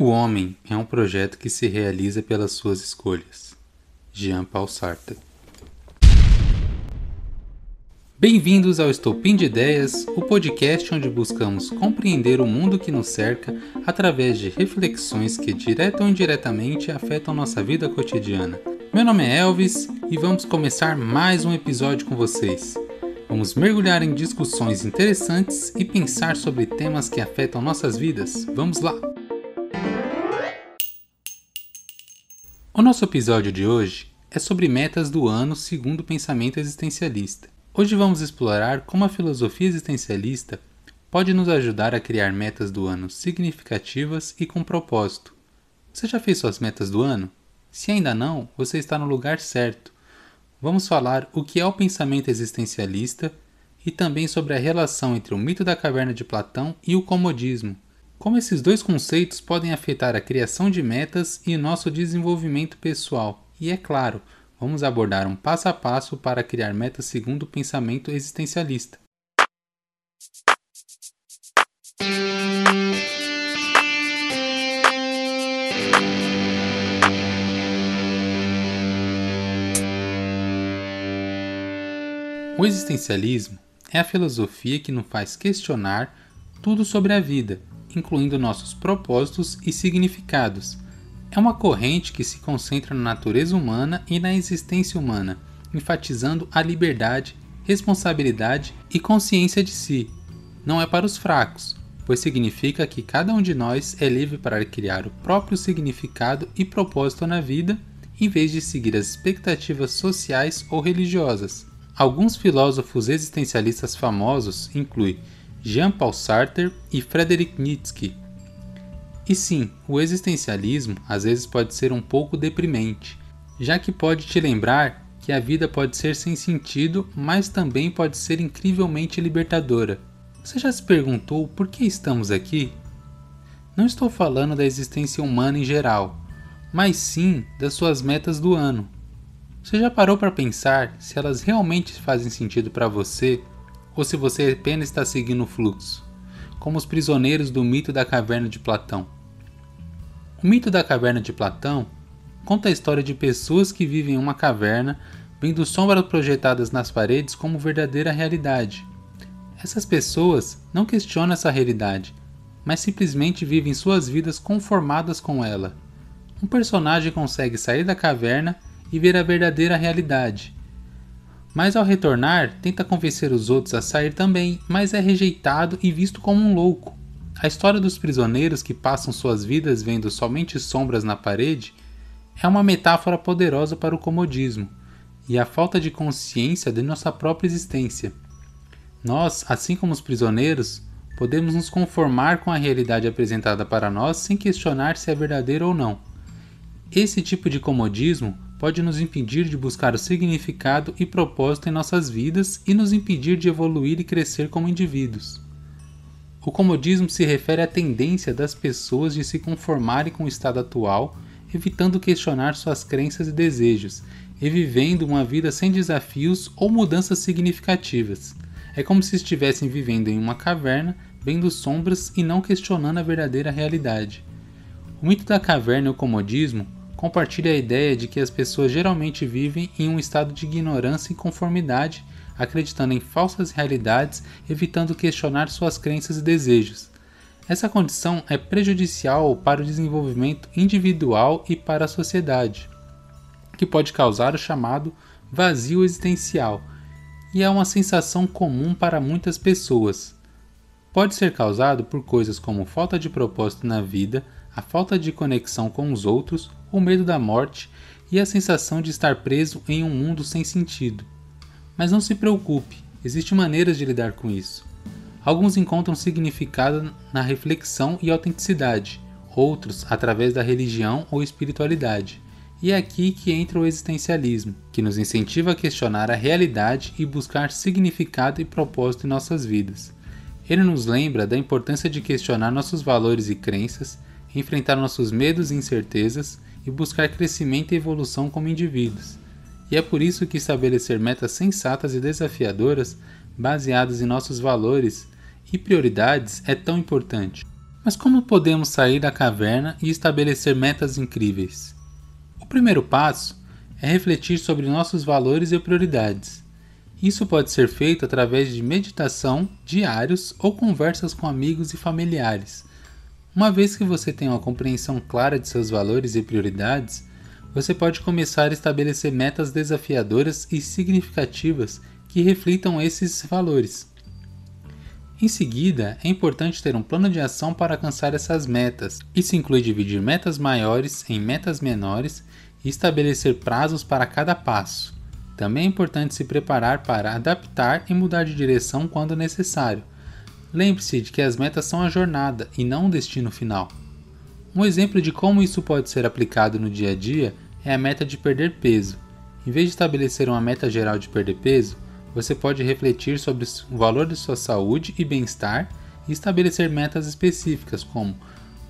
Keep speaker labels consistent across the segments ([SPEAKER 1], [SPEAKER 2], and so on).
[SPEAKER 1] O homem é um projeto que se realiza pelas suas escolhas. Jean Paul Sartre. Bem-vindos ao Estopim de Ideias, o podcast onde buscamos compreender o mundo que nos cerca através de reflexões que, direta ou indiretamente, afetam nossa vida cotidiana. Meu nome é Elvis e vamos começar mais um episódio com vocês. Vamos mergulhar em discussões interessantes e pensar sobre temas que afetam nossas vidas. Vamos lá! O nosso episódio de hoje é sobre metas do ano segundo o pensamento existencialista. Hoje vamos explorar como a filosofia existencialista pode nos ajudar a criar metas do ano significativas e com propósito. Você já fez suas metas do ano? Se ainda não, você está no lugar certo. Vamos falar o que é o pensamento existencialista e também sobre a relação entre o mito da caverna de Platão e o comodismo como esses dois conceitos podem afetar a criação de metas e nosso desenvolvimento pessoal. E é claro, vamos abordar um passo a passo para criar metas segundo o pensamento existencialista. O existencialismo é a filosofia que nos faz questionar tudo sobre a vida incluindo nossos propósitos e significados. É uma corrente que se concentra na natureza humana e na existência humana, enfatizando a liberdade, responsabilidade e consciência de si. Não é para os fracos, pois significa que cada um de nós é livre para criar o próprio significado e propósito na vida, em vez de seguir as expectativas sociais ou religiosas. Alguns filósofos existencialistas famosos incluem Jean-Paul Sartre e Frederick Nietzsche. E sim, o existencialismo às vezes pode ser um pouco deprimente, já que pode te lembrar que a vida pode ser sem sentido, mas também pode ser incrivelmente libertadora. Você já se perguntou por que estamos aqui? Não estou falando da existência humana em geral, mas sim das suas metas do ano. Você já parou para pensar se elas realmente fazem sentido para você ou se você apenas está seguindo o fluxo, como os prisioneiros do mito da caverna de Platão. O mito da caverna de Platão conta a história de pessoas que vivem em uma caverna, vendo sombras projetadas nas paredes como verdadeira realidade. Essas pessoas não questionam essa realidade, mas simplesmente vivem suas vidas conformadas com ela. Um personagem consegue sair da caverna e ver a verdadeira realidade, mas ao retornar, tenta convencer os outros a sair também, mas é rejeitado e visto como um louco. A história dos prisioneiros que passam suas vidas vendo somente sombras na parede é uma metáfora poderosa para o comodismo e a falta de consciência de nossa própria existência. Nós, assim como os prisioneiros, podemos nos conformar com a realidade apresentada para nós sem questionar se é verdadeira ou não. Esse tipo de comodismo pode nos impedir de buscar o significado e propósito em nossas vidas e nos impedir de evoluir e crescer como indivíduos. O comodismo se refere à tendência das pessoas de se conformarem com o estado atual, evitando questionar suas crenças e desejos, e vivendo uma vida sem desafios ou mudanças significativas. É como se estivessem vivendo em uma caverna, vendo sombras e não questionando a verdadeira realidade. O mito da caverna e o comodismo compartilha a ideia de que as pessoas geralmente vivem em um estado de ignorância e conformidade, acreditando em falsas realidades, evitando questionar suas crenças e desejos. Essa condição é prejudicial para o desenvolvimento individual e para a sociedade, que pode causar o chamado vazio existencial, e é uma sensação comum para muitas pessoas. Pode ser causado por coisas como falta de propósito na vida, a falta de conexão com os outros, o medo da morte e a sensação de estar preso em um mundo sem sentido. Mas não se preocupe, existem maneiras de lidar com isso. Alguns encontram significado na reflexão e autenticidade, outros através da religião ou espiritualidade. E é aqui que entra o existencialismo, que nos incentiva a questionar a realidade e buscar significado e propósito em nossas vidas. Ele nos lembra da importância de questionar nossos valores e crenças, enfrentar nossos medos e incertezas e buscar crescimento e evolução como indivíduos. E é por isso que estabelecer metas sensatas e desafiadoras, baseadas em nossos valores e prioridades, é tão importante. Mas como podemos sair da caverna e estabelecer metas incríveis? O primeiro passo é refletir sobre nossos valores e prioridades. Isso pode ser feito através de meditação, diários ou conversas com amigos e familiares. Uma vez que você tem uma compreensão clara de seus valores e prioridades, você pode começar a estabelecer metas desafiadoras e significativas que reflitam esses valores. Em seguida, é importante ter um plano de ação para alcançar essas metas. Isso inclui dividir metas maiores em metas menores e estabelecer prazos para cada passo. Também é importante se preparar para adaptar e mudar de direção quando necessário. Lembre-se de que as metas são a jornada e não o destino final. Um exemplo de como isso pode ser aplicado no dia a dia é a meta de perder peso. Em vez de estabelecer uma meta geral de perder peso, você pode refletir sobre o valor de sua saúde e bem-estar e estabelecer metas específicas, como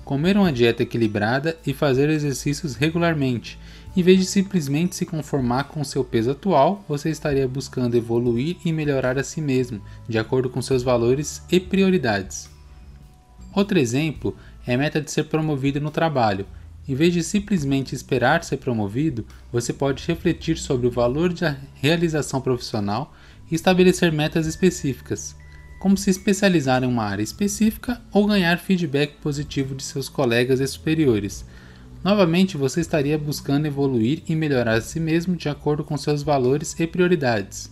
[SPEAKER 1] comer uma dieta equilibrada e fazer exercícios regularmente, em vez de simplesmente se conformar com seu peso atual, você estaria buscando evoluir e melhorar a si mesmo, de acordo com seus valores e prioridades. Outro exemplo é a meta de ser promovido no trabalho. Em vez de simplesmente esperar ser promovido, você pode refletir sobre o valor da realização profissional e estabelecer metas específicas, como se especializar em uma área específica ou ganhar feedback positivo de seus colegas e superiores Novamente, você estaria buscando evoluir e melhorar a si mesmo de acordo com seus valores e prioridades.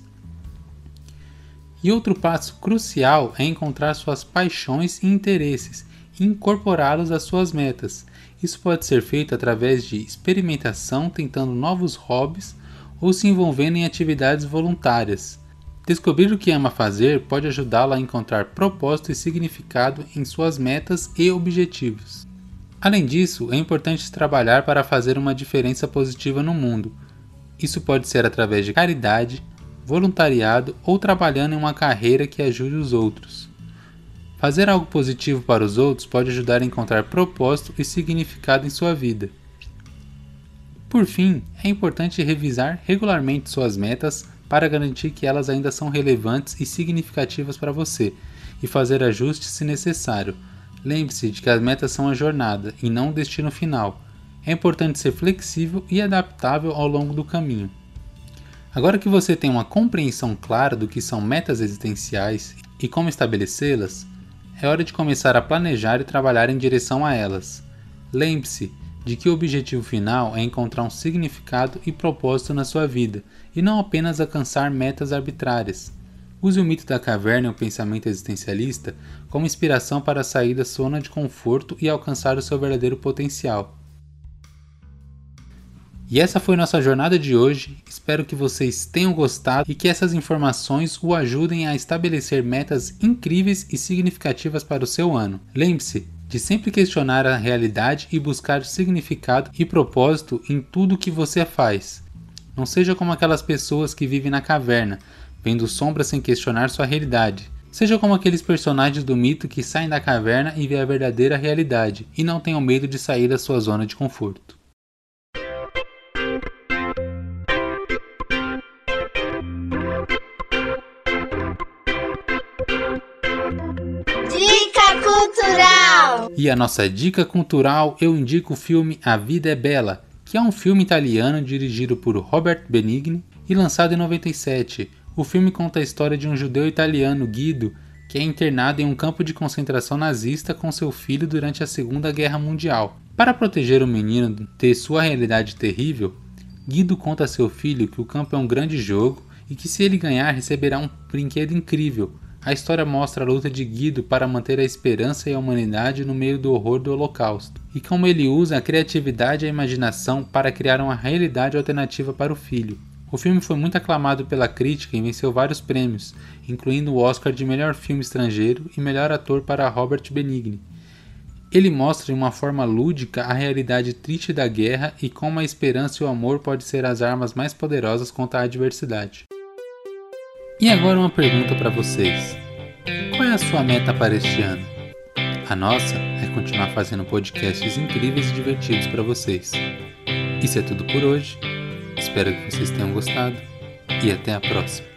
[SPEAKER 1] E outro passo crucial é encontrar suas paixões e interesses e incorporá-los às suas metas. Isso pode ser feito através de experimentação, tentando novos hobbies ou se envolvendo em atividades voluntárias. Descobrir o que ama fazer pode ajudá-lo a encontrar propósito e significado em suas metas e objetivos. Além disso, é importante trabalhar para fazer uma diferença positiva no mundo. Isso pode ser através de caridade, voluntariado ou trabalhando em uma carreira que ajude os outros. Fazer algo positivo para os outros pode ajudar a encontrar propósito e significado em sua vida. Por fim, é importante revisar regularmente suas metas para garantir que elas ainda são relevantes e significativas para você e fazer ajustes se necessário Lembre-se de que as metas são a jornada e não o destino final. É importante ser flexível e adaptável ao longo do caminho. Agora que você tem uma compreensão clara do que são metas existenciais e como estabelecê-las, é hora de começar a planejar e trabalhar em direção a elas. Lembre-se de que o objetivo final é encontrar um significado e propósito na sua vida e não apenas alcançar metas arbitrárias. Use o mito da caverna e o pensamento existencialista como inspiração para sair da zona de conforto e alcançar o seu verdadeiro potencial. E essa foi nossa jornada de hoje. Espero que vocês tenham gostado e que essas informações o ajudem a estabelecer metas incríveis e significativas para o seu ano. Lembre-se de sempre questionar a realidade e buscar significado e propósito em tudo que você faz. Não seja como aquelas pessoas que vivem na caverna, vendo sombras sem questionar sua realidade. Seja como aqueles personagens do mito que saem da caverna e vê a verdadeira realidade e não tenham medo de sair da sua zona de conforto. E a nossa dica cultural eu indico o filme A Vida é Bela, que é um filme italiano dirigido por Robert Benigni e lançado em 97. O filme conta a história de um judeu italiano, Guido, que é internado em um campo de concentração nazista com seu filho durante a Segunda Guerra Mundial. Para proteger o menino de sua realidade terrível, Guido conta a seu filho que o campo é um grande jogo e que se ele ganhar receberá um brinquedo incrível. A história mostra a luta de Guido para manter a esperança e a humanidade no meio do horror do Holocausto, e como ele usa a criatividade e a imaginação para criar uma realidade alternativa para o filho. O filme foi muito aclamado pela crítica e venceu vários prêmios, incluindo o Oscar de melhor filme estrangeiro e melhor ator para Robert Benigni. Ele mostra de uma forma lúdica a realidade triste da guerra e como a esperança e o amor podem ser as armas mais poderosas contra a adversidade. E agora uma pergunta para vocês: qual é a sua meta para este ano? A nossa é continuar fazendo podcasts incríveis e divertidos para vocês. Isso é tudo por hoje. Espero que vocês tenham gostado e até a próxima.